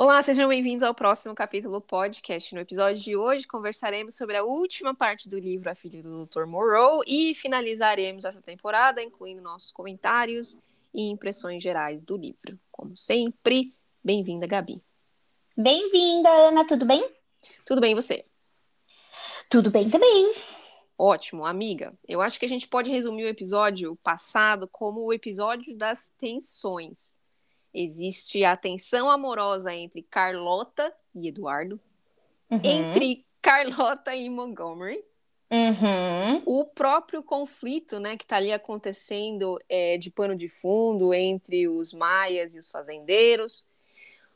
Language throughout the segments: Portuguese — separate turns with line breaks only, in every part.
Olá, sejam bem-vindos ao próximo capítulo podcast. No episódio de hoje, conversaremos sobre a última parte do livro A Filha do Dr. Moreau e finalizaremos essa temporada, incluindo nossos comentários e impressões gerais do livro. Como sempre, bem-vinda, Gabi.
Bem-vinda, Ana, tudo bem?
Tudo bem, e você?
Tudo bem também.
Ótimo, amiga. Eu acho que a gente pode resumir o episódio passado como o episódio das tensões. Existe a tensão amorosa entre Carlota e Eduardo, uhum. entre Carlota e Montgomery,
uhum.
o próprio conflito, né, que está ali acontecendo é, de pano de fundo entre os maias e os fazendeiros,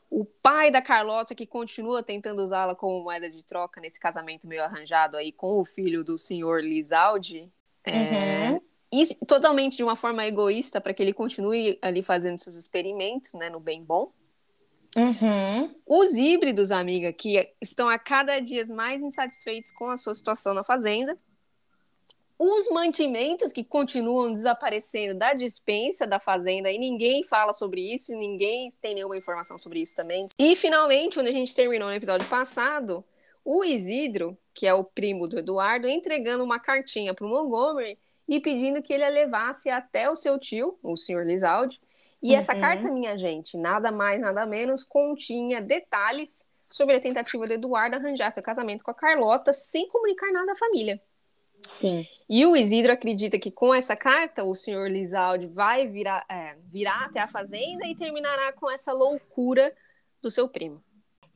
o pai da Carlota que continua tentando usá-la como moeda de troca nesse casamento meio arranjado aí com o filho do senhor Lizaldi. É, uhum. Isso totalmente de uma forma egoísta para que ele continue ali fazendo seus experimentos, né, no bem bom.
Uhum.
Os híbridos, amiga, que estão a cada dia mais insatisfeitos com a sua situação na fazenda os mantimentos que continuam desaparecendo da dispensa da fazenda e ninguém fala sobre isso, ninguém tem nenhuma informação sobre isso também. E finalmente, quando a gente terminou no episódio passado, o Isidro, que é o primo do Eduardo, entregando uma cartinha para o Montgomery e pedindo que ele a levasse até o seu tio, o senhor Lizaldi. E uhum. essa carta, minha gente, nada mais, nada menos, continha detalhes sobre a tentativa do Eduardo arranjar seu casamento com a Carlota sem comunicar nada à família.
Sim.
E o Isidro acredita que com essa carta o senhor Lizaldi vai virar, é, virar até a fazenda e terminará com essa loucura do seu primo.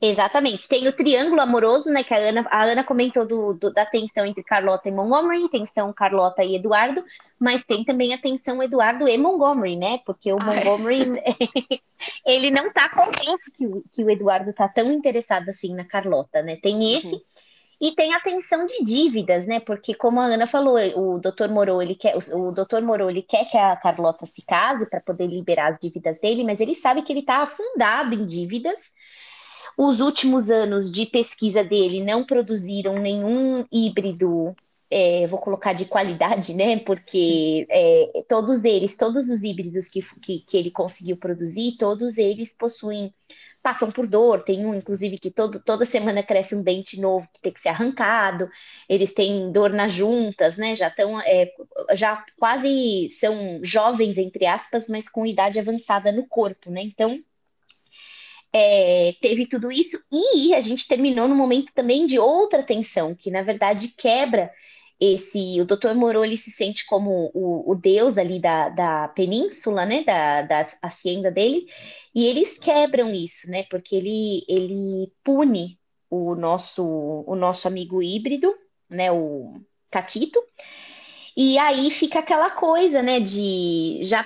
Exatamente. Tem o triângulo amoroso, né? Que a Ana, a Ana comentou do, do, da tensão entre Carlota e Montgomery, tensão Carlota e Eduardo, mas tem também a tensão Eduardo e Montgomery, né? Porque o ah, Montgomery ele não tá contente que, que o Eduardo tá tão interessado assim na Carlota, né? Tem esse. Uhum. E tem a tensão de dívidas, né? Porque, como a Ana falou, o doutor Moro, ele quer, o, doutor Moro, ele quer que a Carlota se case para poder liberar as dívidas dele, mas ele sabe que ele está afundado em dívidas. Os últimos anos de pesquisa dele não produziram nenhum híbrido, é, vou colocar de qualidade, né? Porque é, todos eles, todos os híbridos que, que, que ele conseguiu produzir, todos eles possuem passam por dor. Tem um, inclusive, que todo, toda semana cresce um dente novo que tem que ser arrancado. Eles têm dor nas juntas, né? Já estão, é, já quase são jovens, entre aspas, mas com idade avançada no corpo, né? Então, é, teve tudo isso e a gente terminou no momento também de outra tensão, que na verdade quebra esse o Dr. Moro ele se sente como o, o deus ali da, da península, né, da, da hacienda dele, e eles quebram isso, né, porque ele, ele pune o nosso, o nosso amigo híbrido, né, o Catito, e aí fica aquela coisa, né, de já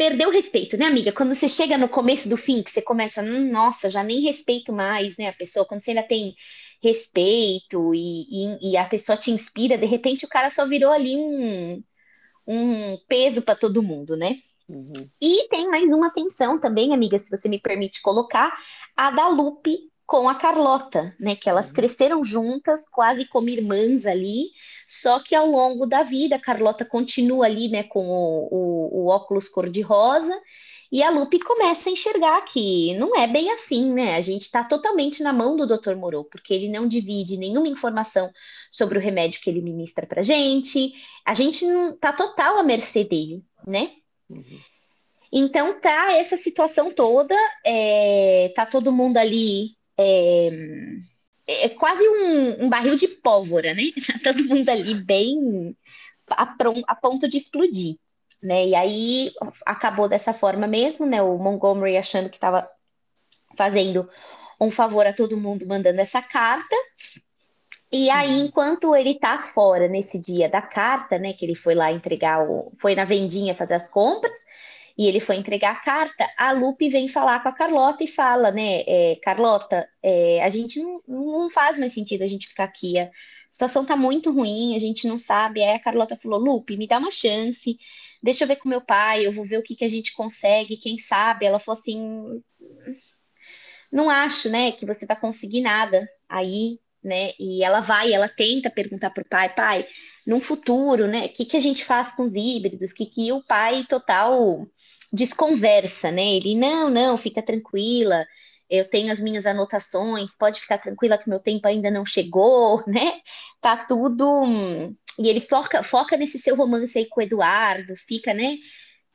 perder o respeito, né, amiga? Quando você chega no começo do fim, que você começa, hum, nossa, já nem respeito mais, né, a pessoa, quando você ainda tem respeito e, e, e, a pessoa te inspira, de repente o cara só virou ali um, um peso para todo mundo, né? Uhum. E tem mais uma tensão também, amiga, se você me permite colocar, a da Lupe com a Carlota, né? Que elas cresceram juntas, quase como irmãs ali, só que ao longo da vida, a Carlota continua ali, né, com o, o, o óculos cor-de-rosa, e a Lupe começa a enxergar que não é bem assim, né? A gente está totalmente na mão do Dr. Moreau, porque ele não divide nenhuma informação sobre o remédio que ele ministra para gente. A gente não tá total à mercê dele, né? Uhum. Então tá essa situação toda, é, tá todo mundo ali é, é quase um, um, barril de pólvora, né? Tá todo mundo ali bem a, a ponto de explodir né? E aí acabou dessa forma mesmo, né? O Montgomery achando que estava fazendo um favor a todo mundo mandando essa carta. E aí, uhum. enquanto ele tá fora nesse dia da carta, né, que ele foi lá entregar o, foi na vendinha fazer as compras, e ele foi entregar a carta, a Lupe vem falar com a Carlota e fala, né, é, Carlota, é, a gente não, não faz mais sentido a gente ficar aqui, a situação tá muito ruim, a gente não sabe. Aí a Carlota falou, Lupe, me dá uma chance, deixa eu ver com meu pai, eu vou ver o que, que a gente consegue, quem sabe. Ela falou assim, não acho, né, que você vai conseguir nada aí, né? E ela vai, ela tenta perguntar para o pai, pai, num futuro, né? O que, que a gente faz com os híbridos? Que que o pai total desconversa, né? Ele não, não, fica tranquila. eu tenho as minhas anotações, pode ficar tranquila que meu tempo ainda não chegou, né? Tá tudo. E ele foca, foca nesse seu romance aí com o Eduardo, fica, né?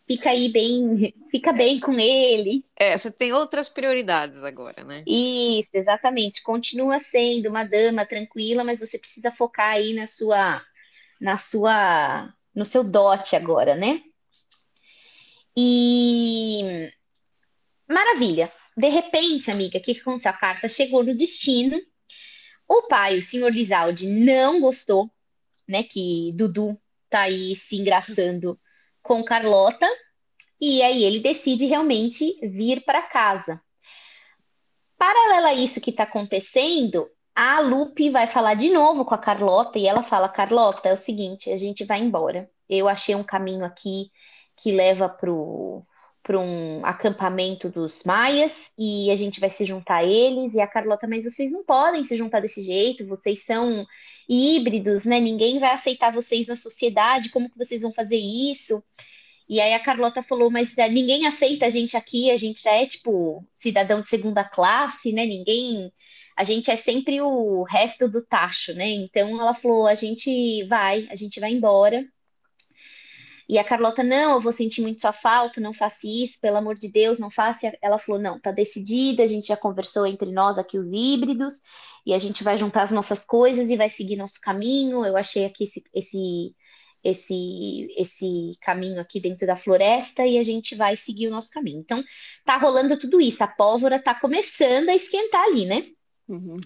Fica aí bem, fica bem com ele.
É, você tem outras prioridades agora, né?
Isso, exatamente. Continua sendo uma dama tranquila, mas você precisa focar aí na sua, na sua, no seu dote agora, né? E maravilha. De repente, amiga, o que, que aconteceu? A carta chegou no destino. O pai, o senhor Lizaldi, não gostou, né? Que Dudu tá aí se engraçando com Carlota. E aí ele decide realmente vir para casa. Paralela a isso que está acontecendo, a Lupe vai falar de novo com a Carlota e ela fala: Carlota, é o seguinte, a gente vai embora. Eu achei um caminho aqui que leva pro para um acampamento dos maias e a gente vai se juntar a eles. E a Carlota, mas vocês não podem se juntar desse jeito, vocês são híbridos, né? Ninguém vai aceitar vocês na sociedade, como que vocês vão fazer isso? E aí a Carlota falou, mas é, ninguém aceita a gente aqui, a gente já é tipo cidadão de segunda classe, né? Ninguém. A gente é sempre o resto do tacho, né? Então ela falou: a gente vai, a gente vai embora. E a Carlota, não, eu vou sentir muito sua falta, não faça isso, pelo amor de Deus, não faça. Ela falou, não, tá decidida, a gente já conversou entre nós aqui os híbridos, e a gente vai juntar as nossas coisas e vai seguir nosso caminho. Eu achei aqui esse, esse, esse, esse caminho aqui dentro da floresta e a gente vai seguir o nosso caminho. Então, tá rolando tudo isso, a pólvora tá começando a esquentar ali, né? Uhum.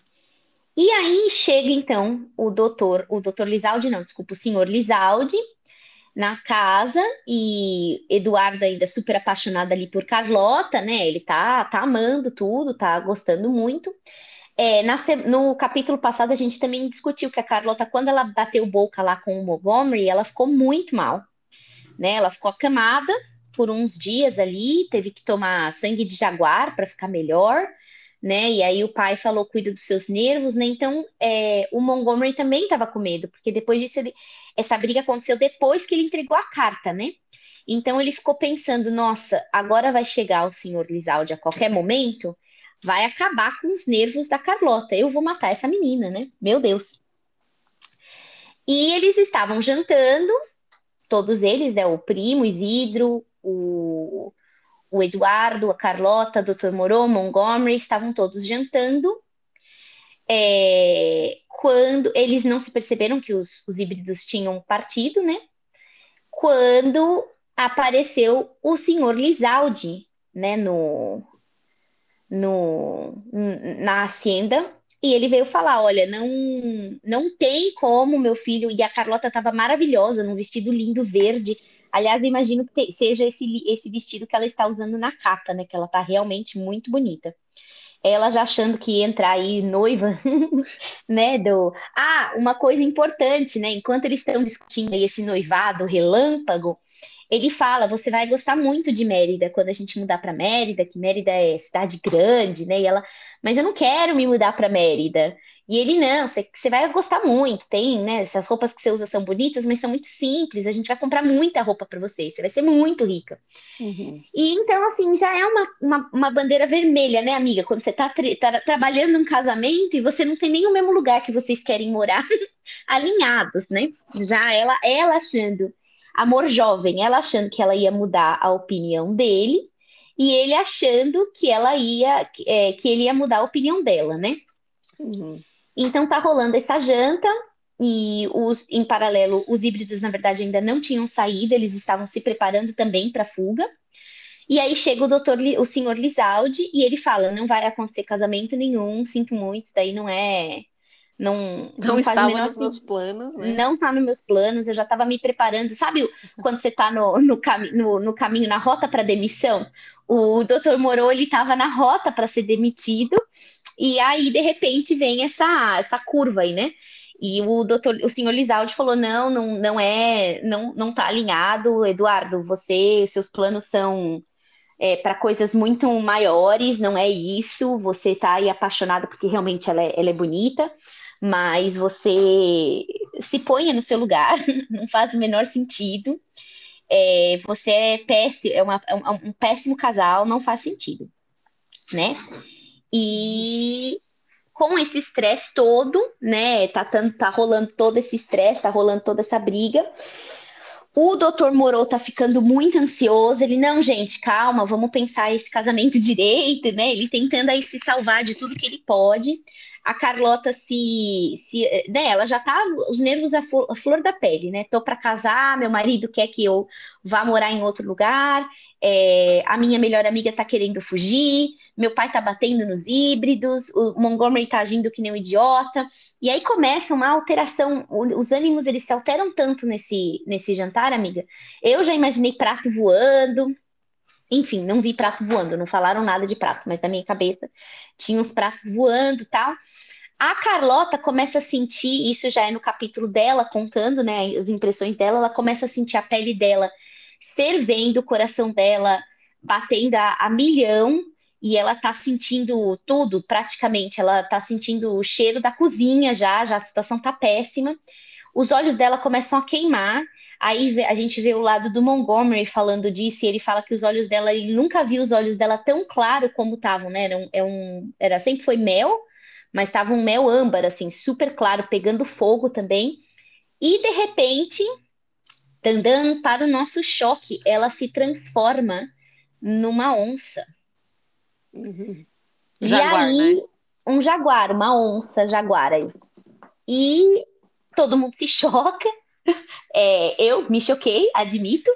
E aí chega então o doutor, o doutor Lizaldi, não, desculpa, o senhor Lizaldi, na casa e Eduardo ainda super apaixonado ali por Carlota, né? Ele tá, tá amando tudo, tá gostando muito. É, na, no capítulo passado a gente também discutiu que a Carlota, quando ela bateu boca lá com o Montgomery, ela ficou muito mal, né? Ela ficou acamada por uns dias ali, teve que tomar sangue de jaguar para ficar melhor né? E aí o pai falou, cuida dos seus nervos, né? Então é, o Montgomery também estava com medo, porque depois disso ele, essa briga aconteceu depois que ele entregou a carta, né? Então ele ficou pensando, nossa, agora vai chegar o senhor Lizaldi a qualquer momento, vai acabar com os nervos da Carlota. Eu vou matar essa menina, né? Meu Deus. E eles estavam jantando, todos eles, né? O primo, Isidro, o o Eduardo, a Carlota, o Dr. Moreau, Montgomery, estavam todos jantando. É, quando eles não se perceberam que os, os híbridos tinham partido, né? Quando apareceu o senhor Lizaldi, né, no, no, na hacienda, e ele veio falar: olha, não, não tem como meu filho. E a Carlota estava maravilhosa, num vestido lindo verde, Aliás, imagino que seja esse, esse vestido que ela está usando na capa, né? Que ela tá realmente muito bonita. Ela já achando que ia entrar aí noiva, né? Do... Ah, uma coisa importante, né? Enquanto eles estão discutindo aí esse noivado relâmpago, ele fala: você vai gostar muito de Mérida quando a gente mudar para Mérida, que Mérida é cidade grande, né? E ela, mas eu não quero me mudar para Mérida. E ele, não, você, vai gostar muito, tem, né? Essas roupas que você usa são bonitas, mas são muito simples. A gente vai comprar muita roupa para você, você vai ser muito rica. Uhum. E então, assim, já é uma, uma, uma, bandeira vermelha, né, amiga? Quando você tá, tá trabalhando num casamento e você não tem nem o mesmo lugar que vocês querem morar, alinhados, né? Já ela, ela achando, amor jovem, ela achando que ela ia mudar a opinião dele, e ele achando que ela ia, é, que ele ia mudar a opinião dela, né? Uhum. Então tá rolando essa janta e os, em paralelo os híbridos na verdade ainda não tinham saído, eles estavam se preparando também para fuga. E aí chega o doutor, o senhor Lizaldi, e ele fala: não vai acontecer casamento nenhum, sinto muito, isso daí não é. Não,
não, não estava nos meus planos, né?
Não está nos meus planos, eu já estava me preparando. Sabe quando você está no, no, cami no, no caminho, na rota para demissão? O doutor Moro, ele estava na rota para ser demitido, e aí, de repente, vem essa, essa curva aí, né? E o doutor, o senhor Lizaldi falou: não, não, não é, não, não tá alinhado, Eduardo, você, seus planos são é, para coisas muito maiores, não é isso, você tá aí apaixonado porque realmente ela é, ela é bonita, mas você se ponha no seu lugar, não faz o menor sentido. É, você é péssimo, é, uma, é um, um péssimo casal, não faz sentido, né? E com esse estresse todo, né? Tá, tá rolando todo esse estresse, tá rolando toda essa briga. O doutor Moro tá ficando muito ansioso. Ele, não, gente, calma, vamos pensar esse casamento direito, né? Ele tentando aí se salvar de tudo que ele pode. A Carlota se. se né, ela já tá. Os nervos à flor, flor da pele, né? Tô para casar, meu marido quer que eu vá morar em outro lugar, é, a minha melhor amiga tá querendo fugir, meu pai tá batendo nos híbridos, o Montgomery tá agindo que nem um idiota. E aí começa uma alteração, os ânimos eles se alteram tanto nesse, nesse jantar, amiga. Eu já imaginei prato voando, enfim, não vi prato voando, não falaram nada de prato, mas na minha cabeça tinha uns pratos voando tal. A Carlota começa a sentir, isso já é no capítulo dela, contando né, as impressões dela, ela começa a sentir a pele dela fervendo, o coração dela batendo a, a milhão, e ela tá sentindo tudo, praticamente. Ela tá sentindo o cheiro da cozinha já, já a situação tá péssima. Os olhos dela começam a queimar. Aí a gente vê o lado do Montgomery falando disso, e ele fala que os olhos dela, ele nunca viu os olhos dela tão claro como estavam, né? Era, um, é um, era sempre foi mel, mas estava um mel âmbar, assim, super claro, pegando fogo também. E de repente, andando para o nosso choque, ela se transforma numa onça.
Uhum.
Jaguar, e aí, né? um jaguar, uma onça jaguar aí. E todo mundo se choca. É, eu me choquei, admito.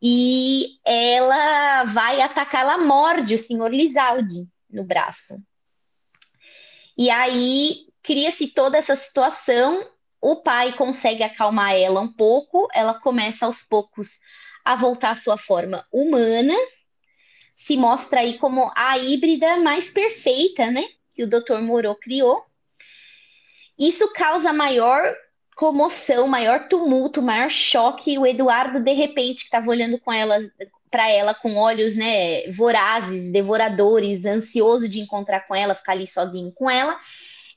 E ela vai atacar, ela morde o senhor Lizaldi no braço. E aí cria-se toda essa situação. O pai consegue acalmar ela um pouco, ela começa aos poucos a voltar à sua forma humana, se mostra aí como a híbrida mais perfeita, né? Que o Dr. Moreau criou. Isso causa maior comoção, maior tumulto, maior choque. O Eduardo, de repente, que estava olhando com ela, para ela com olhos né, vorazes, devoradores, ansioso de encontrar com ela, ficar ali sozinho com ela,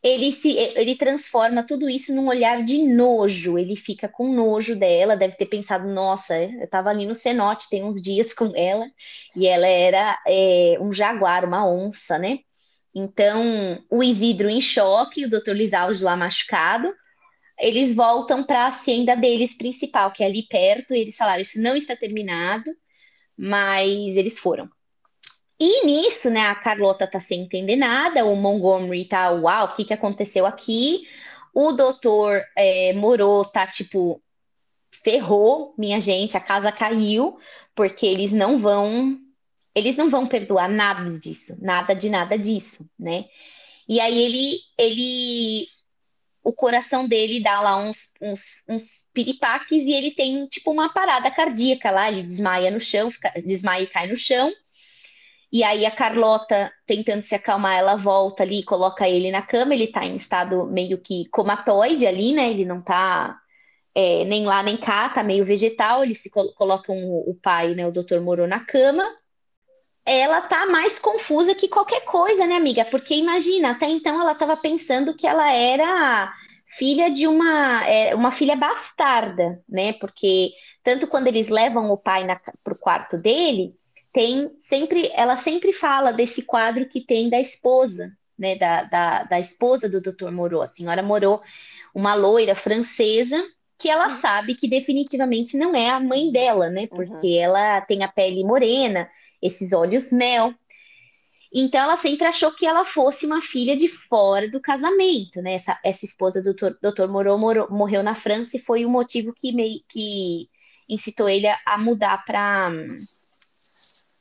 ele se ele transforma tudo isso num olhar de nojo. Ele fica com nojo dela, deve ter pensado, nossa, eu estava ali no cenote tem uns dias com ela, e ela era é, um jaguar, uma onça, né? Então, o Isidro em choque, o Dr. Lisaldi lá machucado, eles voltam para a hacienda deles principal, que é ali perto, e eles falaram, isso não está terminado, mas eles foram. E nisso, né, a Carlota tá sem entender nada, o Montgomery tá, uau, o que que aconteceu aqui? O doutor é, Moro tá tipo, ferrou, minha gente, a casa caiu, porque eles não vão, eles não vão perdoar nada disso, nada de nada disso, né? E aí ele, ele, o coração dele dá lá uns, uns, uns piripaques e ele tem tipo uma parada cardíaca lá, ele desmaia no chão, fica, desmaia e cai no chão. E aí a Carlota, tentando se acalmar, ela volta ali coloca ele na cama. Ele tá em estado meio que comatoide ali, né? Ele não tá é, nem lá nem cá, tá meio vegetal. Eles colocam o, o pai, né, o doutor Moro, na cama. Ela tá mais confusa que qualquer coisa, né, amiga? Porque imagina, até então ela tava pensando que ela era filha de uma, é, uma filha bastarda, né? Porque tanto quando eles levam o pai na, pro quarto dele, tem sempre, ela sempre fala desse quadro que tem da esposa, né, da, da, da esposa do Dr. Moreau, a senhora Moreau, uma loira francesa, que ela uhum. sabe que definitivamente não é a mãe dela, né, porque uhum. ela tem a pele morena, esses olhos mel, então ela sempre achou que ela fosse uma filha de fora do casamento, né? Essa, essa esposa do Dr. Moreau morreu na França e foi o motivo que meio que incitou ele a mudar para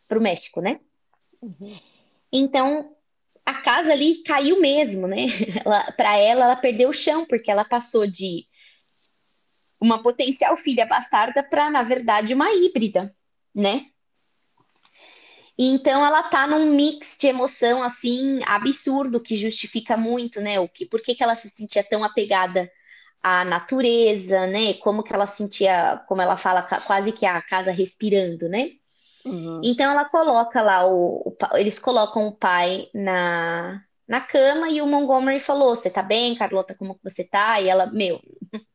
para o México, né? Uhum. Então a casa ali caiu mesmo, né? Para ela, ela perdeu o chão porque ela passou de uma potencial filha bastarda para, na verdade, uma híbrida, né? Então ela tá num mix de emoção assim absurdo que justifica muito, né? O que, por que, que ela se sentia tão apegada à natureza, né? Como que ela sentia, como ela fala, quase que a casa respirando, né? Uhum. Então ela coloca lá o, o, eles colocam o pai na, na cama e o Montgomery falou: "Você tá bem, Carlota? Como você tá?" E ela, meu,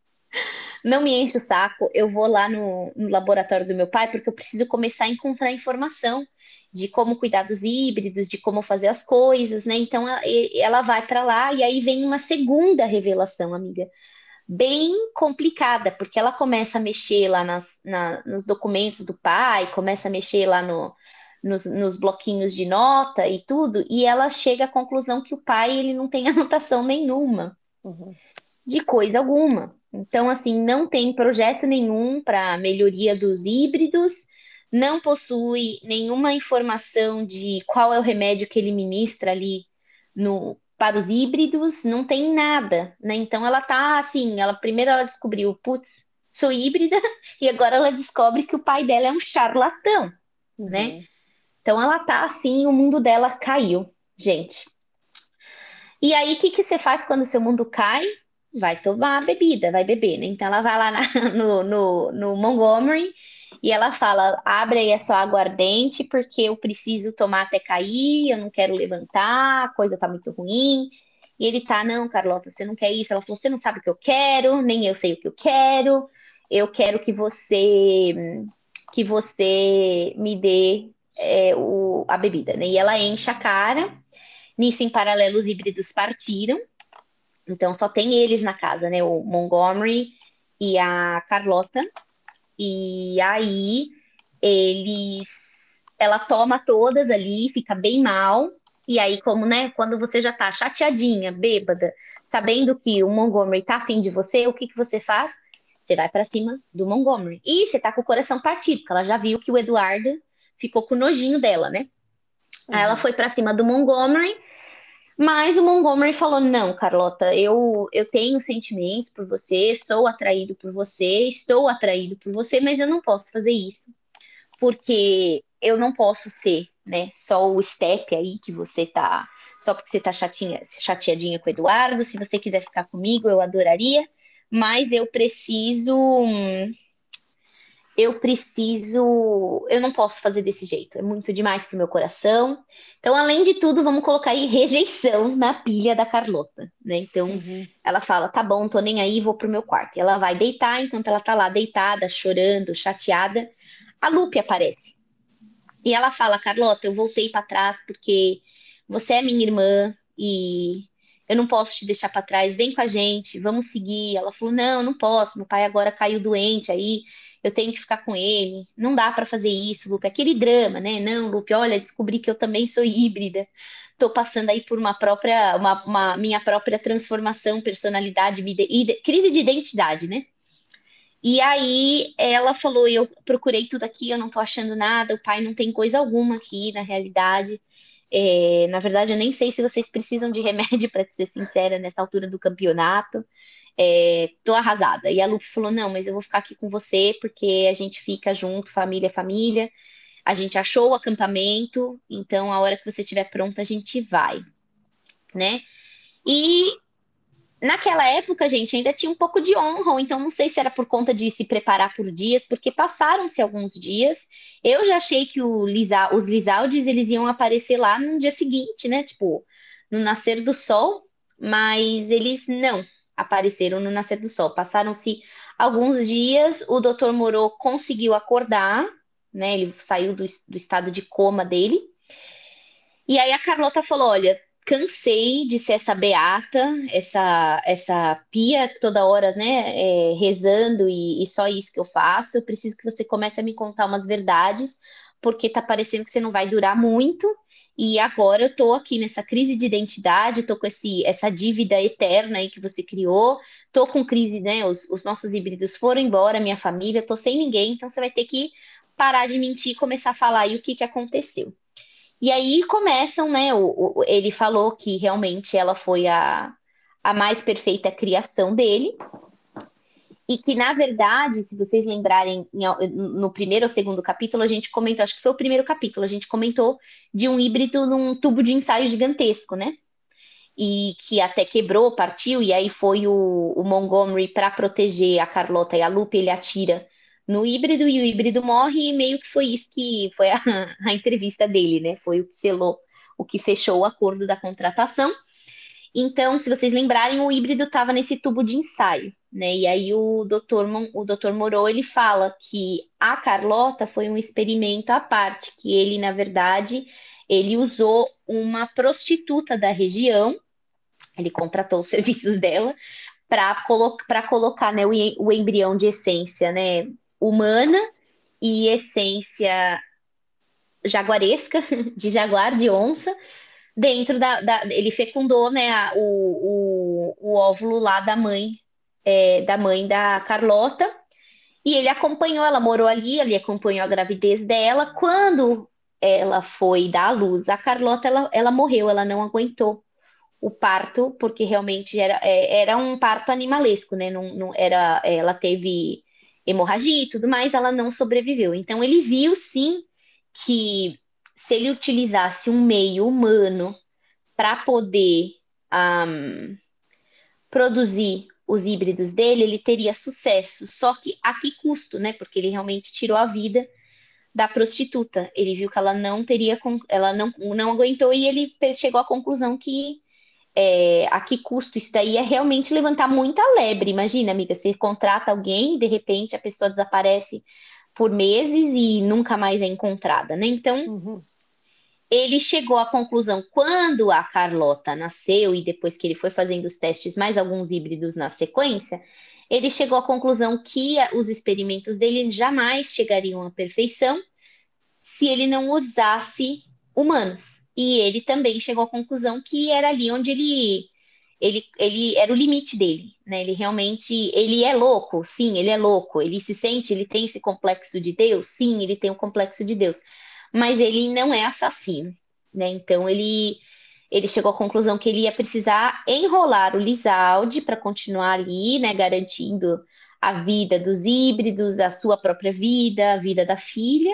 não me enche o saco, eu vou lá no, no laboratório do meu pai porque eu preciso começar a encontrar informação de como cuidar dos híbridos, de como fazer as coisas, né? Então ela vai para lá e aí vem uma segunda revelação, amiga, bem complicada, porque ela começa a mexer lá nas, na, nos documentos do pai, começa a mexer lá no, nos, nos, bloquinhos de nota e tudo, e ela chega à conclusão que o pai ele não tem anotação nenhuma uhum. de coisa alguma. Então, assim, não tem projeto nenhum para melhoria dos híbridos, não possui nenhuma informação de qual é o remédio que ele ministra ali no, para os híbridos, não tem nada, né? Então ela tá assim, ela primeiro ela descobriu, putz, sou híbrida, e agora ela descobre que o pai dela é um charlatão, uhum. né? Então ela tá assim, o mundo dela caiu, gente. E aí, o que, que você faz quando o seu mundo cai? Vai tomar bebida, vai beber, né? Então ela vai lá na, no, no, no Montgomery e ela fala: abre aí a sua aguardente, porque eu preciso tomar até cair, eu não quero levantar, a coisa tá muito ruim. E ele tá, não, Carlota, você não quer isso? Ela falou: você não sabe o que eu quero, nem eu sei o que eu quero. Eu quero que você que você me dê é, o, a bebida, né? E ela enche a cara. Nisso, em paralelo, os híbridos partiram. Então, só tem eles na casa, né? O Montgomery e a Carlota. E aí ele ela toma todas ali, fica bem mal. E aí, como, né, quando você já tá chateadinha, bêbada, sabendo que o Montgomery tá afim de você, o que que você faz? Você vai para cima do Montgomery. E você tá com o coração partido, porque ela já viu que o Eduardo ficou com nojinho dela, né? Uhum. Aí ela uhum. foi para cima do Montgomery mas o Montgomery falou: não, Carlota, eu, eu tenho sentimentos por você, sou atraído por você, estou atraído por você, mas eu não posso fazer isso, porque eu não posso ser, né, só o step aí que você tá, só porque você tá chatinha, chateadinha com o Eduardo, se você quiser ficar comigo, eu adoraria, mas eu preciso. Hum, eu preciso, eu não posso fazer desse jeito, é muito demais pro meu coração. Então, além de tudo, vamos colocar aí rejeição na pilha da Carlota, né? Então, uhum. ela fala: "Tá bom, tô nem aí, vou pro meu quarto". E ela vai deitar, enquanto ela tá lá deitada, chorando, chateada, a Lupe aparece. E ela fala: "Carlota, eu voltei para trás porque você é minha irmã e eu não posso te deixar para trás, vem com a gente, vamos seguir". Ela falou: "Não, não posso, meu pai agora caiu doente aí, eu tenho que ficar com ele, não dá para fazer isso, Lupe, aquele drama, né? Não, Lupe, olha, descobri que eu também sou híbrida, estou passando aí por uma própria, uma, uma, minha própria transformação, personalidade, vida, crise de identidade, né? E aí ela falou, eu procurei tudo aqui, eu não estou achando nada, o pai não tem coisa alguma aqui na realidade. É, na verdade, eu nem sei se vocês precisam de remédio, para ser sincera, nessa altura do campeonato é, tô arrasada. E a Lupe falou: não, mas eu vou ficar aqui com você porque a gente fica junto, família, é família. A gente achou o acampamento, então a hora que você estiver pronta, a gente vai, né? E naquela época, gente, ainda tinha um pouco de honra, então não sei se era por conta de se preparar por dias, porque passaram-se alguns dias. Eu já achei que Lisa, os Lizaldes eles iam aparecer lá no dia seguinte, né? Tipo, no nascer do sol, mas eles não apareceram no nascer do sol. Passaram-se alguns dias, o doutor Moreau conseguiu acordar, né? Ele saiu do, do estado de coma dele. E aí a Carlota falou: olha, cansei de ser essa beata, essa essa pia toda hora, né, é, rezando e, e, só isso que eu faço. Eu preciso que você comece a me contar umas verdades, porque tá parecendo que você não vai durar muito. E agora eu tô aqui nessa crise de identidade, tô com esse, essa dívida eterna aí que você criou, tô com crise, né? Os, os nossos híbridos foram embora, minha família, tô sem ninguém, então você vai ter que parar de mentir e começar a falar aí o que, que aconteceu. E aí começam, né? O, o, ele falou que realmente ela foi a, a mais perfeita criação dele, e que, na verdade, se vocês lembrarem, no primeiro ou segundo capítulo, a gente comentou, acho que foi o primeiro capítulo, a gente comentou de um híbrido num tubo de ensaio gigantesco, né? E que até quebrou, partiu, e aí foi o, o Montgomery para proteger a Carlota e a Lupe, ele atira no híbrido e o híbrido morre, e meio que foi isso que foi a, a entrevista dele, né? Foi o que selou, o que fechou o acordo da contratação. Então, se vocês lembrarem, o híbrido estava nesse tubo de ensaio, né? E aí o doutor, o doutor Moreau, ele fala que a Carlota foi um experimento à parte, que ele, na verdade, ele usou uma prostituta da região, ele contratou os serviços dela, para colo colocar né, o, o embrião de essência né, humana e essência jaguaresca, de jaguar, de onça, dentro da, da, ele fecundou né, a, o, o, o, óvulo lá da mãe é, da mãe da Carlota e ele acompanhou, ela morou ali, ele acompanhou a gravidez dela. Quando ela foi dar à luz, a Carlota ela, ela morreu, ela não aguentou o parto porque realmente era, é, era um parto animalesco, né? Não, não era, ela teve hemorragia e tudo mais, ela não sobreviveu. Então ele viu sim que se ele utilizasse um meio humano para poder um, produzir os híbridos dele, ele teria sucesso. Só que a que custo, né? Porque ele realmente tirou a vida da prostituta. Ele viu que ela não teria, ela não, não aguentou e ele chegou à conclusão que é, a que custo isso daí é realmente levantar muita lebre. Imagina, amiga, você contrata alguém, de repente a pessoa desaparece por meses e nunca mais é encontrada, né? Então, uhum. ele chegou à conclusão, quando a Carlota nasceu e depois que ele foi fazendo os testes, mais alguns híbridos na sequência, ele chegou à conclusão que os experimentos dele jamais chegariam à perfeição se ele não usasse humanos. E ele também chegou à conclusão que era ali onde ele ele, ele era o limite dele, né? Ele realmente, ele é louco, sim, ele é louco. Ele se sente, ele tem esse complexo de Deus, sim, ele tem o um complexo de Deus. Mas ele não é assassino, né? Então ele ele chegou à conclusão que ele ia precisar enrolar o Lizalde para continuar ali, né, garantindo a vida dos híbridos, a sua própria vida, a vida da filha,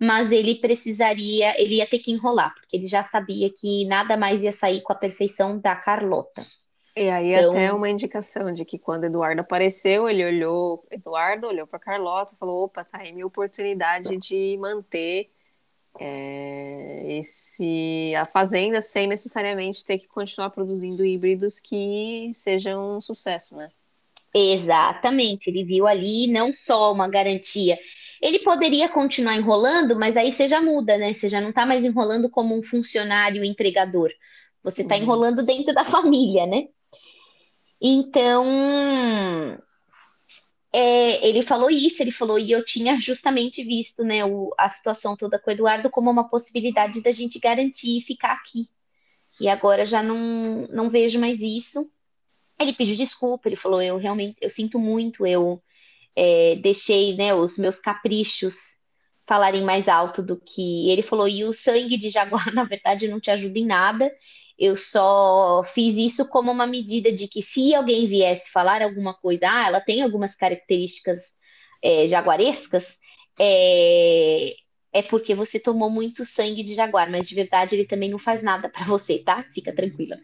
mas ele precisaria, ele ia ter que enrolar, porque ele já sabia que nada mais ia sair com a perfeição da Carlota.
E aí então... até uma indicação de que quando Eduardo apareceu, ele olhou, Eduardo olhou para Carlota e falou, opa, tá aí minha oportunidade de manter é, esse a fazenda sem necessariamente ter que continuar produzindo híbridos que sejam um sucesso, né?
Exatamente, ele viu ali não só uma garantia, ele poderia continuar enrolando, mas aí você já muda, né? Você já não está mais enrolando como um funcionário empregador. Você está uhum. enrolando dentro da família, né? Então, é, ele falou isso, ele falou, e eu tinha justamente visto né, o, a situação toda com o Eduardo como uma possibilidade da gente garantir ficar aqui. E agora já não, não vejo mais isso. Ele pediu desculpa, ele falou, eu realmente, eu sinto muito, eu é, deixei né, os meus caprichos falarem mais alto do que ele falou, e o sangue de jaguar, na verdade, não te ajuda em nada. Eu só fiz isso como uma medida de que se alguém viesse falar alguma coisa, ah, ela tem algumas características é, jaguarescas, é, é porque você tomou muito sangue de jaguar, mas de verdade ele também não faz nada para você, tá? Fica tranquila.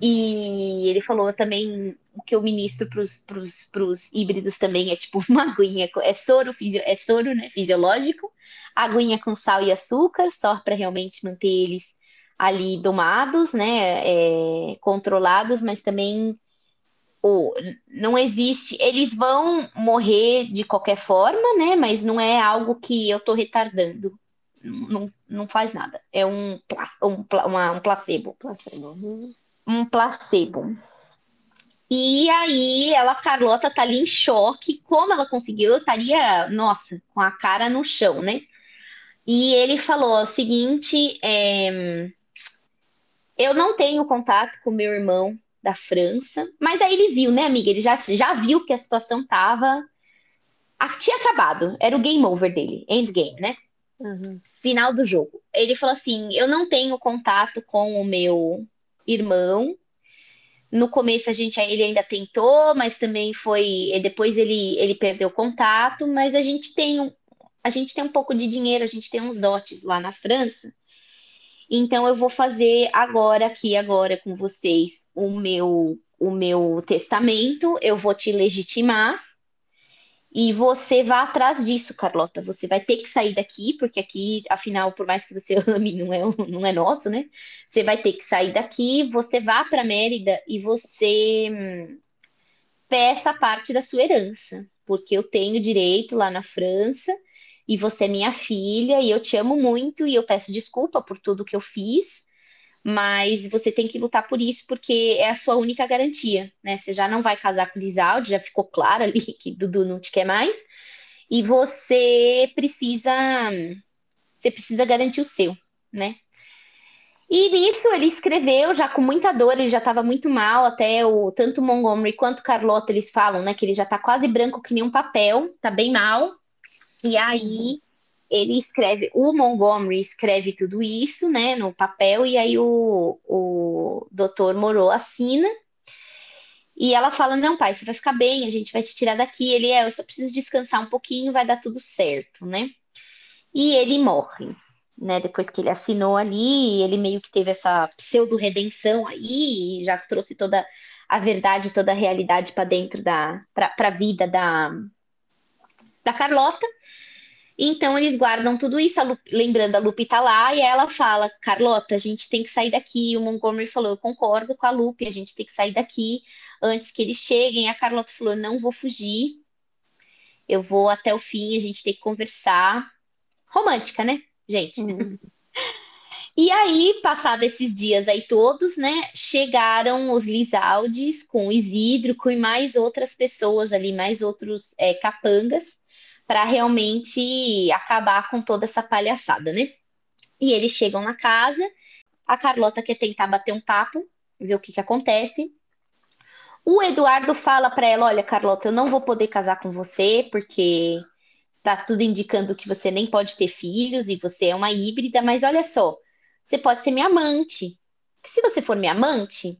E ele falou também o que eu ministro para os híbridos também é tipo uma aguinha, é soro, é soro né, fisiológico, aguinha com sal e açúcar, só para realmente manter eles ali domados, né, é, controlados, mas também ou, não existe, eles vão morrer de qualquer forma, né, mas não é algo que eu estou retardando, não, não faz nada, é um, um, uma, um placebo.
Placebo. Uhum.
Um placebo. E aí, ela, Carlota, tá ali em choque. Como ela conseguiu? Eu estaria, nossa, com a cara no chão, né? E ele falou o seguinte: é, eu não tenho contato com meu irmão da França, mas aí ele viu, né, amiga? Ele já, já viu que a situação tava. tinha acabado, era o game over dele, endgame, né? Uhum. Final do jogo. Ele falou assim: Eu não tenho contato com o meu irmão. No começo a gente ele ainda tentou, mas também foi. Depois ele, ele perdeu contato, mas a gente tem a gente tem um pouco de dinheiro, a gente tem uns dotes lá na França. Então eu vou fazer agora aqui agora com vocês o meu o meu testamento, eu vou te legitimar E você vá atrás disso, Carlota. Você vai ter que sair daqui, porque aqui, afinal, por mais que você ame, não é, não é nosso, né? Você vai ter que sair daqui, você vá para Mérida e você hum, peça parte da sua herança, porque eu tenho direito lá na França e você é minha filha e eu te amo muito e eu peço desculpa por tudo que eu fiz mas você tem que lutar por isso porque é a sua única garantia, né? Você já não vai casar com Lizalde, já ficou claro ali que Dudu não te quer mais, e você precisa você precisa garantir o seu, né? E nisso ele escreveu já com muita dor, ele já estava muito mal, até o tanto Montgomery quanto Carlota eles falam, né, que ele já está quase branco que nem um papel, tá bem mal. E aí ele escreve, o Montgomery escreve tudo isso, né, no papel, e aí o, o doutor Moreau assina, e ela fala, não, pai, você vai ficar bem, a gente vai te tirar daqui, ele é, eu só preciso descansar um pouquinho, vai dar tudo certo, né, e ele morre, né, depois que ele assinou ali, ele meio que teve essa pseudo-redenção aí, já trouxe toda a verdade, toda a realidade para dentro da, para a vida da, da Carlota, então eles guardam tudo isso, a Lu, lembrando a Lupe tá lá, e ela fala, Carlota, a gente tem que sair daqui. E o Montgomery falou, eu concordo com a Lupe, a gente tem que sair daqui antes que eles cheguem. A Carlota falou, não vou fugir, eu vou até o fim, a gente tem que conversar. Romântica, né, gente? Uhum. E aí, passados esses dias aí todos, né, chegaram os Lizaldes com o Isidro, com mais outras pessoas ali, mais outros é, capangas, para realmente acabar com toda essa palhaçada, né? E eles chegam na casa, a Carlota quer tentar bater um papo, ver o que, que acontece. O Eduardo fala para ela: Olha, Carlota, eu não vou poder casar com você porque tá tudo indicando que você nem pode ter filhos e você é uma híbrida, mas olha só, você pode ser minha amante. Se você for minha amante,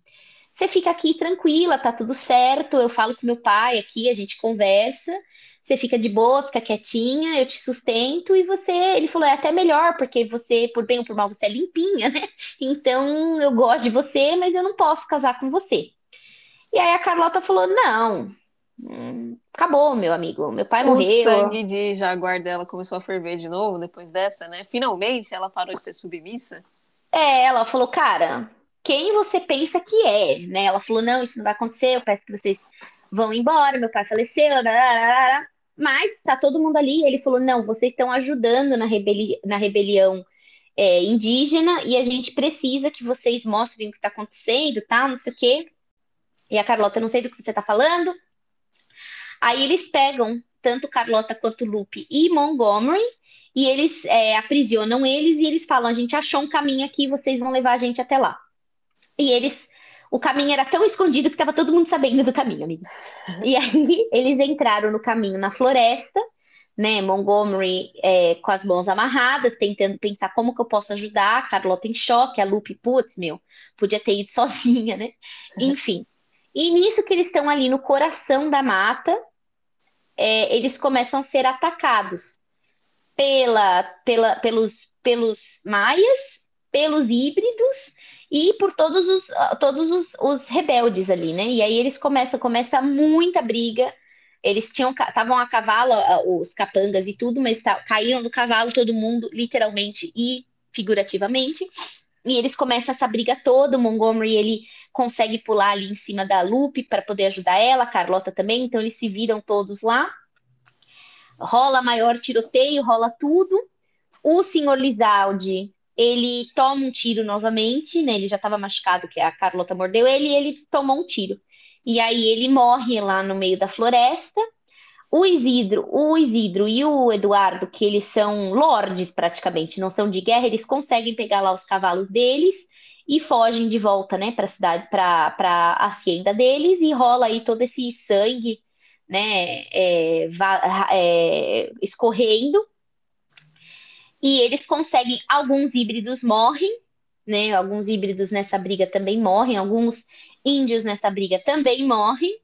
você fica aqui tranquila, tá tudo certo. Eu falo com meu pai aqui, a gente conversa você fica de boa, fica quietinha, eu te sustento e você, ele falou, é até melhor, porque você, por bem ou por mal, você é limpinha, né? Então eu gosto de você, mas eu não posso casar com você. E aí a Carlota falou, não, hum, acabou, meu amigo, meu pai morreu.
O sangue de Jaguar dela começou a ferver de novo depois dessa, né? Finalmente ela parou de ser submissa.
É, ela falou, cara, quem você pensa que é, né? Ela falou, não, isso não vai acontecer, eu peço que vocês vão embora, meu pai faleceu, mas tá todo mundo ali. Ele falou: não, vocês estão ajudando na, rebeli na rebelião é, indígena e a gente precisa que vocês mostrem o que está acontecendo, tá? Não sei o quê. E a Carlota, não sei do que você está falando. Aí eles pegam tanto Carlota quanto Lupe e Montgomery e eles é, aprisionam eles e eles falam: a gente achou um caminho aqui, vocês vão levar a gente até lá. E eles o caminho era tão escondido que estava todo mundo sabendo do caminho, amiga. E aí eles entraram no caminho na floresta, né? Montgomery é, com as mãos amarradas, tentando pensar como que eu posso ajudar. Carlota em choque, a Lupe, putz, meu, podia ter ido sozinha, né? Enfim. E nisso que eles estão ali no coração da mata, é, eles começam a ser atacados pela, pela, pelos, pelos maias, pelos híbridos e por todos os, todos os, os rebeldes ali, né? E aí eles começam, começa muita briga. Eles tinham estavam a cavalo, os capangas e tudo, mas tá, caíram do cavalo todo mundo, literalmente e figurativamente. E eles começam essa briga toda. O Montgomery ele consegue pular ali em cima da Lupe para poder ajudar ela, a Carlota também. Então eles se viram todos lá. Rola maior tiroteio, rola tudo. O senhor Lizaldi ele toma um tiro novamente, né? Ele já estava machucado, que a Carlota mordeu ele, e ele tomou um tiro. E aí ele morre lá no meio da floresta. O Isidro, o Isidro e o Eduardo, que eles são lordes praticamente, não são de guerra, eles conseguem pegar lá os cavalos deles e fogem de volta, né, para a cidade, para a hacienda deles e rola aí todo esse sangue, né, é, é, escorrendo e eles conseguem, alguns híbridos morrem, né? Alguns híbridos nessa briga também morrem, alguns índios nessa briga também morrem.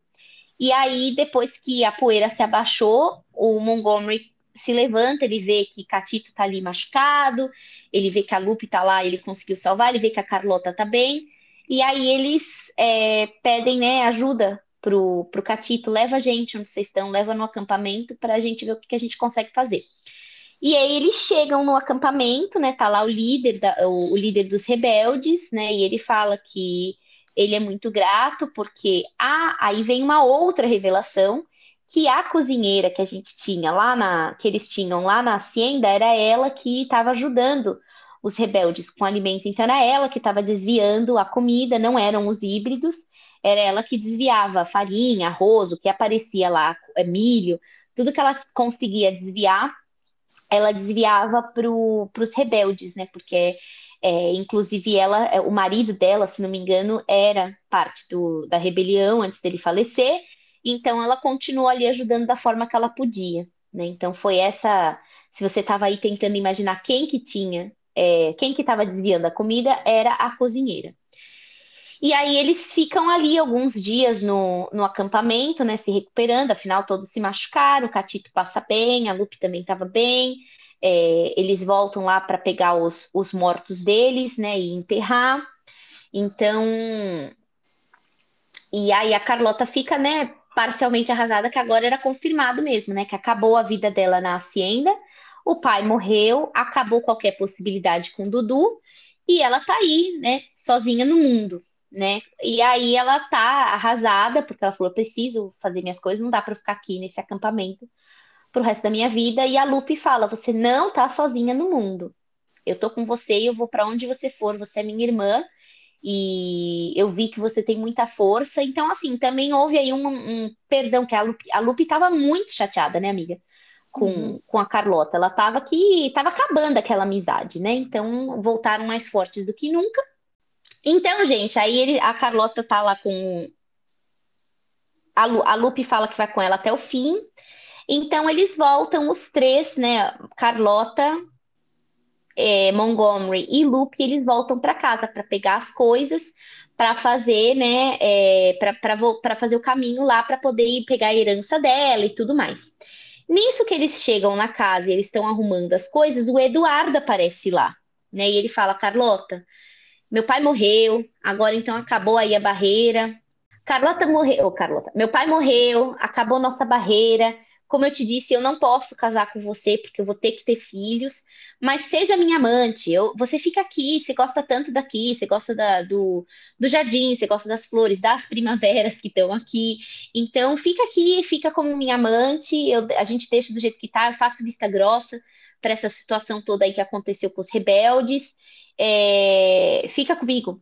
E aí, depois que a poeira se abaixou, o Montgomery se levanta, ele vê que Catito tá ali machucado, ele vê que a Lupe tá lá, ele conseguiu salvar, ele vê que a Carlota tá bem, e aí eles é, pedem né, ajuda pro, pro Catito, leva a gente onde vocês estão, leva no acampamento para a gente ver o que, que a gente consegue fazer. E aí eles chegam no acampamento, né? Tá lá o líder, da, o, o, líder dos rebeldes, né? E ele fala que ele é muito grato porque ah, aí vem uma outra revelação que a cozinheira que a gente tinha lá na que eles tinham lá na hacienda era ela que estava ajudando os rebeldes com alimento. Então era ela que estava desviando a comida, não eram os híbridos, era ela que desviava farinha, arroz, o que aparecia lá, é, milho, tudo que ela conseguia desviar, ela desviava para os rebeldes, né? Porque é, inclusive ela, é, o marido dela, se não me engano, era parte do, da rebelião antes dele falecer, então ela continuou ali ajudando da forma que ela podia, né? Então foi essa, se você estava aí tentando imaginar quem que tinha é, quem que estava desviando a comida era a cozinheira. E aí eles ficam ali alguns dias no, no acampamento, né, se recuperando, afinal todos se machucaram, o Catito passa bem, a Lupe também estava bem, é, eles voltam lá para pegar os, os mortos deles, né, e enterrar. Então, e aí a Carlota fica, né, parcialmente arrasada, que agora era confirmado mesmo, né, que acabou a vida dela na hacienda, o pai morreu, acabou qualquer possibilidade com o Dudu, e ela tá aí, né, sozinha no mundo, né? E aí ela tá arrasada, porque ela falou: preciso fazer minhas coisas, não dá para ficar aqui nesse acampamento pro resto da minha vida. E a Lupe fala: você não tá sozinha no mundo. Eu tô com você e eu vou para onde você for, você é minha irmã. E eu vi que você tem muita força. Então, assim, também houve aí um, um perdão, que a Lupe, a Lupe tava muito chateada, né, amiga? com, uhum. com a Carlota. Ela estava que estava acabando aquela amizade, né? Então voltaram mais fortes do que nunca. Então, gente, aí ele, a Carlota tá lá com a, Lu, a Lupe fala que vai com ela até o fim. Então eles voltam os três, né? Carlota, é, Montgomery e Lupe, eles voltam para casa para pegar as coisas para fazer, né? É, para fazer o caminho lá para poder ir pegar a herança dela e tudo mais. Nisso que eles chegam na casa e eles estão arrumando as coisas, o Eduardo aparece lá, né? E ele fala: Carlota, meu pai morreu, agora então acabou aí a barreira. Carlota morreu, oh, Carlota, meu pai morreu, acabou nossa barreira. Como eu te disse, eu não posso casar com você porque eu vou ter que ter filhos, mas seja minha amante. Eu, você fica aqui, você gosta tanto daqui, você gosta da, do, do jardim, você gosta das flores, das primaveras que estão aqui. Então, fica aqui, fica como minha amante. Eu, a gente deixa do jeito que tá, eu faço vista grossa para essa situação toda aí que aconteceu com os rebeldes. É, fica comigo,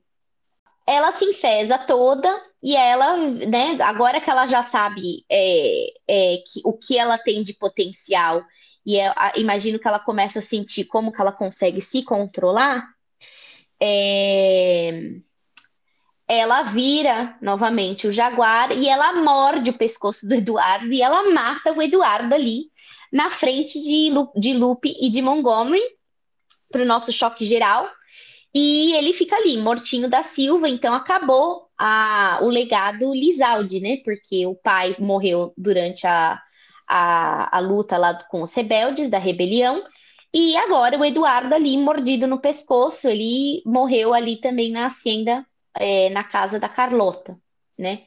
ela se enfesa toda e ela, né, agora que ela já sabe é, é, que, o que ela tem de potencial e é, a, imagino que ela começa a sentir como que ela consegue se controlar, é, ela vira novamente o jaguar e ela morde o pescoço do Eduardo e ela mata o Eduardo ali na frente de, de Lupe e de Montgomery para o nosso choque geral. E ele fica ali, mortinho da Silva, então acabou a, o legado Lizaldi, né? Porque o pai morreu durante a, a, a luta lá com os rebeldes da rebelião, e agora o Eduardo ali, mordido no pescoço, ele morreu ali também na hacienda, é, na casa da Carlota, né?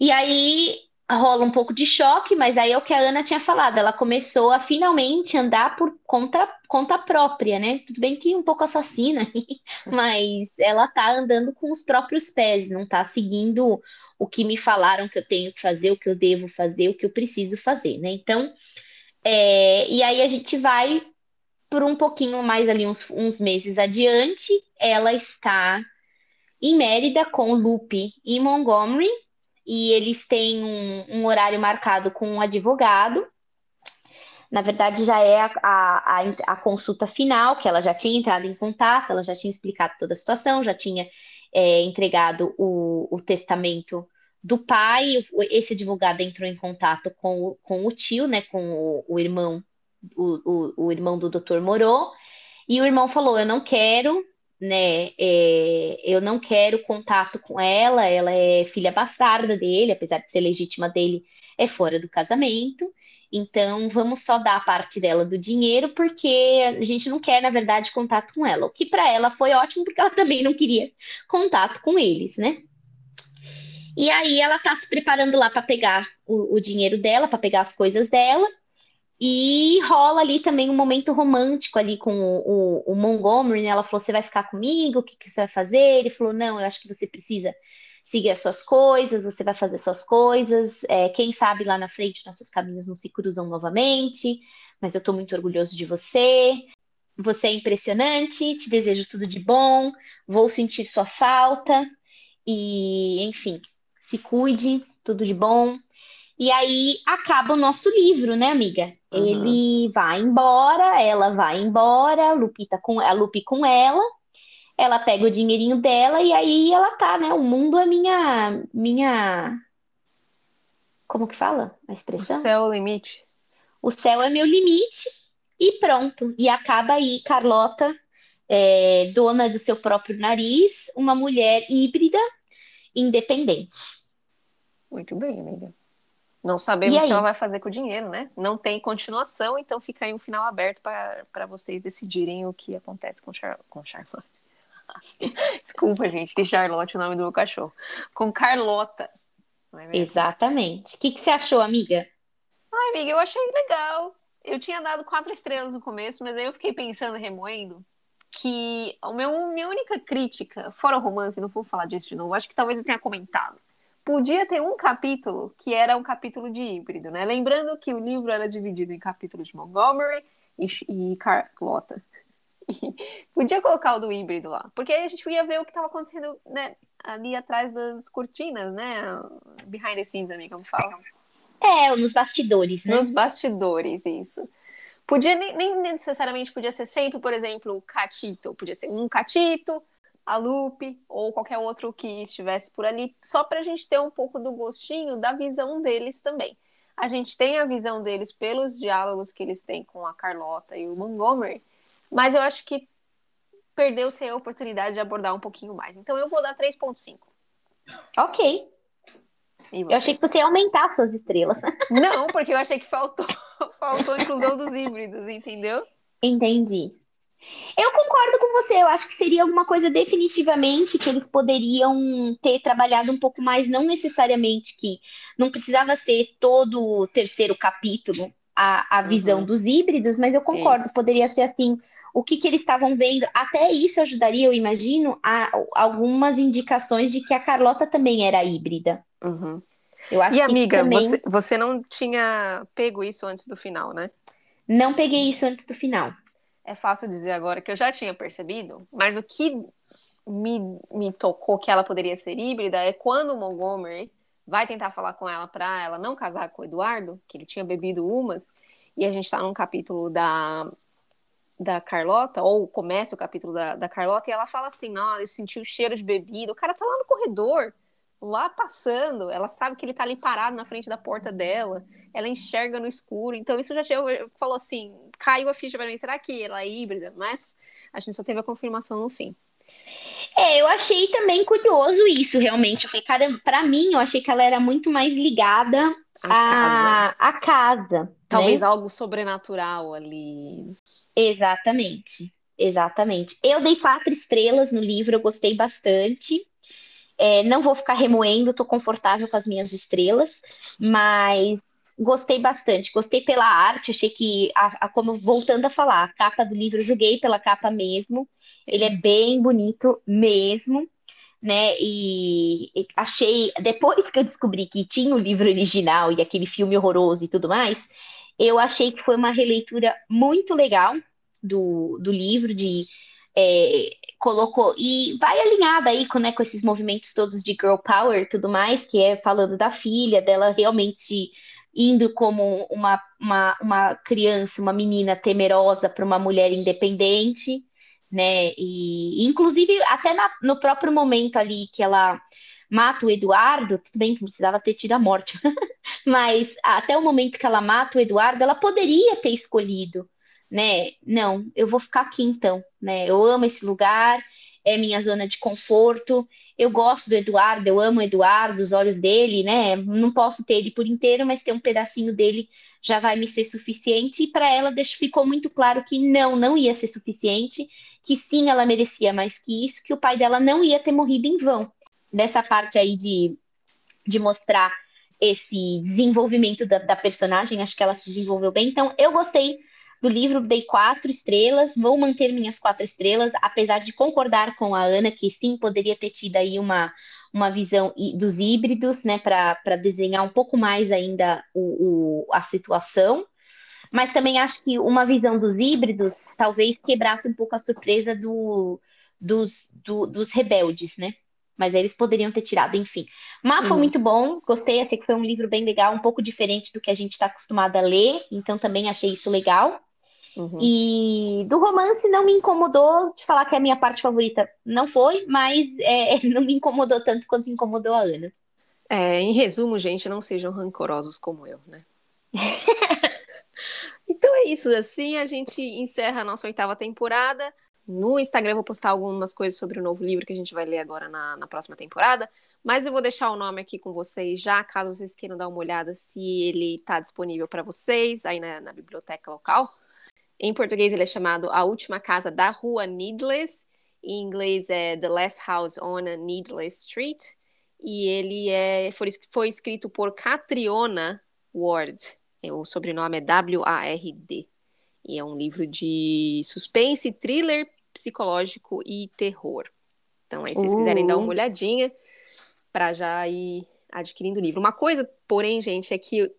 E aí rola um pouco de choque, mas aí é o que a Ana tinha falado, ela começou a finalmente andar por conta, conta própria, né? Tudo bem que um pouco assassina, mas ela tá andando com os próprios pés, não tá seguindo o que me falaram que eu tenho que fazer, o que eu devo fazer, o que eu preciso fazer, né? Então, é, e aí a gente vai por um pouquinho mais ali, uns, uns meses adiante, ela está em Mérida com Lupe e Montgomery, e eles têm um, um horário marcado com um advogado. Na verdade, já é a, a, a, consulta final, que ela já tinha entrado em contato, ela já tinha explicado toda a situação, já tinha é, entregado o, o testamento do pai. Esse advogado entrou em contato com, o, com o tio, né, com o, o irmão, o, o, o irmão do doutor Morô, e o irmão falou: Eu não quero né? É, eu não quero contato com ela, ela é filha bastarda dele, apesar de ser legítima dele, é fora do casamento. Então, vamos só dar a parte dela do dinheiro, porque a gente não quer, na verdade, contato com ela. O que para ela foi ótimo, porque ela também não queria contato com eles, né? E aí ela tá se preparando lá para pegar o, o dinheiro dela, para pegar as coisas dela. E rola ali também um momento romântico ali com o, o, o Montgomery, né? Ela falou: Você vai ficar comigo? O que, que você vai fazer? Ele falou: Não, eu acho que você precisa seguir as suas coisas, você vai fazer suas coisas. É, quem sabe lá na frente nossos caminhos não se cruzam novamente, mas eu tô muito orgulhoso de você. Você é impressionante, te desejo tudo de bom, vou sentir sua falta. E, enfim, se cuide, tudo de bom. E aí acaba o nosso livro, né, amiga? Uhum. Ele vai embora, ela vai embora, a Lupita com a Lupi com ela. Ela pega o dinheirinho dela e aí ela tá, né? O mundo é minha minha Como que fala a expressão?
O céu é o limite.
O céu é meu limite e pronto. E acaba aí Carlota, é, dona do seu próprio nariz, uma mulher híbrida, independente.
Muito bem, amiga. Não sabemos o que ela vai fazer com o dinheiro, né? Não tem continuação, então fica aí um final aberto para vocês decidirem o que acontece com, Char com Charlotte. Desculpa, gente, que Charlotte é o nome do meu cachorro. Com Carlota.
É Exatamente. O que, que você achou, amiga?
Ai, amiga, eu achei legal. Eu tinha dado quatro estrelas no começo, mas aí eu fiquei pensando, remoendo, que a minha única crítica, fora o romance, não vou falar disso de novo, acho que talvez eu tenha comentado podia ter um capítulo que era um capítulo de híbrido, né? Lembrando que o livro era dividido em capítulos de Montgomery e, e Carlota. podia colocar o do híbrido lá, porque aí a gente ia ver o que estava acontecendo né, ali atrás das cortinas, né? Behind the scenes, amiga, vamos falar.
É, nos bastidores, né?
Nos bastidores, isso. Podia nem, nem necessariamente podia ser sempre, por exemplo, o catito. Podia ser um catito, a Lupe ou qualquer outro que estivesse por ali, só para a gente ter um pouco do gostinho da visão deles também. A gente tem a visão deles pelos diálogos que eles têm com a Carlota e o Montgomery, mas eu acho que perdeu-se a oportunidade de abordar um pouquinho mais. Então eu vou dar 3.5.
Ok. Eu achei que você ia aumentar suas estrelas.
Não, porque eu achei que faltou, faltou a inclusão dos híbridos, entendeu?
Entendi. Eu concordo com você, eu acho que seria alguma coisa definitivamente que eles poderiam ter trabalhado um pouco mais, não necessariamente que não precisava ser todo o terceiro capítulo a, a visão uhum. dos híbridos, mas eu concordo, isso. poderia ser assim, o que, que eles estavam vendo, até isso ajudaria, eu imagino, a, algumas indicações de que a Carlota também era híbrida.
Uhum. Eu acho e amiga, também... você, você não tinha pego isso antes do final, né?
Não peguei isso antes do final
é fácil dizer agora que eu já tinha percebido, mas o que me, me tocou que ela poderia ser híbrida é quando o Montgomery vai tentar falar com ela para ela não casar com o Eduardo, que ele tinha bebido umas, e a gente está num capítulo da, da Carlota, ou começa o capítulo da, da Carlota, e ela fala assim: Não, eu senti o cheiro de bebida, o cara tá lá no corredor lá passando, ela sabe que ele tá ali parado na frente da porta dela, ela enxerga no escuro, então isso já tinha, falou assim, caiu a ficha para mim, será que ela é híbrida? Mas a gente só teve a confirmação no fim.
É, eu achei também curioso isso, realmente. Eu falei, cara, pra mim, eu achei que ela era muito mais ligada à a, casa. casa.
Talvez
né?
algo sobrenatural ali.
Exatamente, exatamente. Eu dei quatro estrelas no livro, eu gostei bastante. É, não vou ficar remoendo, estou confortável com as minhas estrelas, mas gostei bastante. Gostei pela arte, achei que, a, a, como voltando a falar, a capa do livro, joguei pela capa mesmo. Ele é bem bonito mesmo, né? E, e achei, depois que eu descobri que tinha o livro original e aquele filme horroroso e tudo mais, eu achei que foi uma releitura muito legal do, do livro, de é, colocou e vai alinhada aí com, né, com esses movimentos todos de girl power e tudo mais, que é falando da filha, dela realmente indo como uma, uma, uma criança, uma menina temerosa para uma mulher independente, né? E inclusive até na, no próprio momento ali que ela mata o Eduardo, tudo bem que precisava ter tido a morte, mas até o momento que ela mata o Eduardo, ela poderia ter escolhido né? Não, eu vou ficar aqui então, né? Eu amo esse lugar, é minha zona de conforto. Eu gosto do Eduardo, eu amo o Eduardo, os olhos dele, né? Não posso ter ele por inteiro, mas ter um pedacinho dele já vai me ser suficiente. E para ela ficou muito claro que não, não ia ser suficiente, que sim, ela merecia mais que isso, que o pai dela não ia ter morrido em vão. Dessa parte aí de de mostrar esse desenvolvimento da, da personagem. Acho que ela se desenvolveu bem. Então, eu gostei do livro, dei quatro estrelas, vou manter minhas quatro estrelas, apesar de concordar com a Ana que sim, poderia ter tido aí uma, uma visão dos híbridos, né, para desenhar um pouco mais ainda o, o, a situação. Mas também acho que uma visão dos híbridos talvez quebrasse um pouco a surpresa do, dos, do, dos rebeldes, né? Mas eles poderiam ter tirado, enfim. Mas foi uhum. muito bom, gostei, achei que foi um livro bem legal, um pouco diferente do que a gente está acostumado a ler, então também achei isso legal. Uhum. E do romance não me incomodou, de falar que é a minha parte favorita não foi, mas é, não me incomodou tanto quanto incomodou a Ana.
É, em resumo, gente, não sejam rancorosos como eu, né? então é isso, assim a gente encerra a nossa oitava temporada. No Instagram eu vou postar algumas coisas sobre o novo livro que a gente vai ler agora na, na próxima temporada. Mas eu vou deixar o nome aqui com vocês já, caso vocês queiram dar uma olhada se ele está disponível para vocês aí na, na biblioteca local. Em português ele é chamado A Última Casa da Rua Needless. Em inglês é The Last House on a Needless Street. E ele é, foi, foi escrito por Catriona Ward. O sobrenome é W-A-R-D. E é um livro de suspense, thriller, psicológico e terror. Então, aí, se vocês uh. quiserem dar uma uh. olhadinha para já ir adquirindo o livro. Uma coisa, porém, gente, é que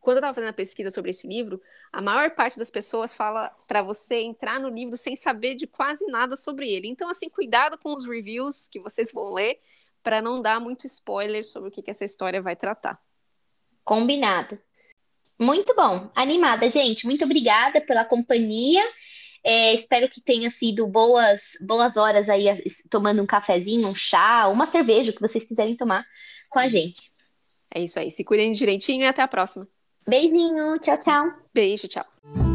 quando eu estava fazendo a pesquisa sobre esse livro, a maior parte das pessoas fala para você entrar no livro sem saber de quase nada sobre ele. Então, assim, cuidado com os reviews que vocês vão ler para não dar muito spoiler sobre o que, que essa história vai tratar.
Combinado. Muito bom. Animada, gente. Muito obrigada pela companhia. É, espero que tenha sido boas, boas horas aí tomando um cafezinho, um chá, uma cerveja, o que vocês quiserem tomar com a gente.
É isso aí. Se cuidem direitinho e até a próxima.
Beijinho, tchau, tchau.
Beijo, tchau.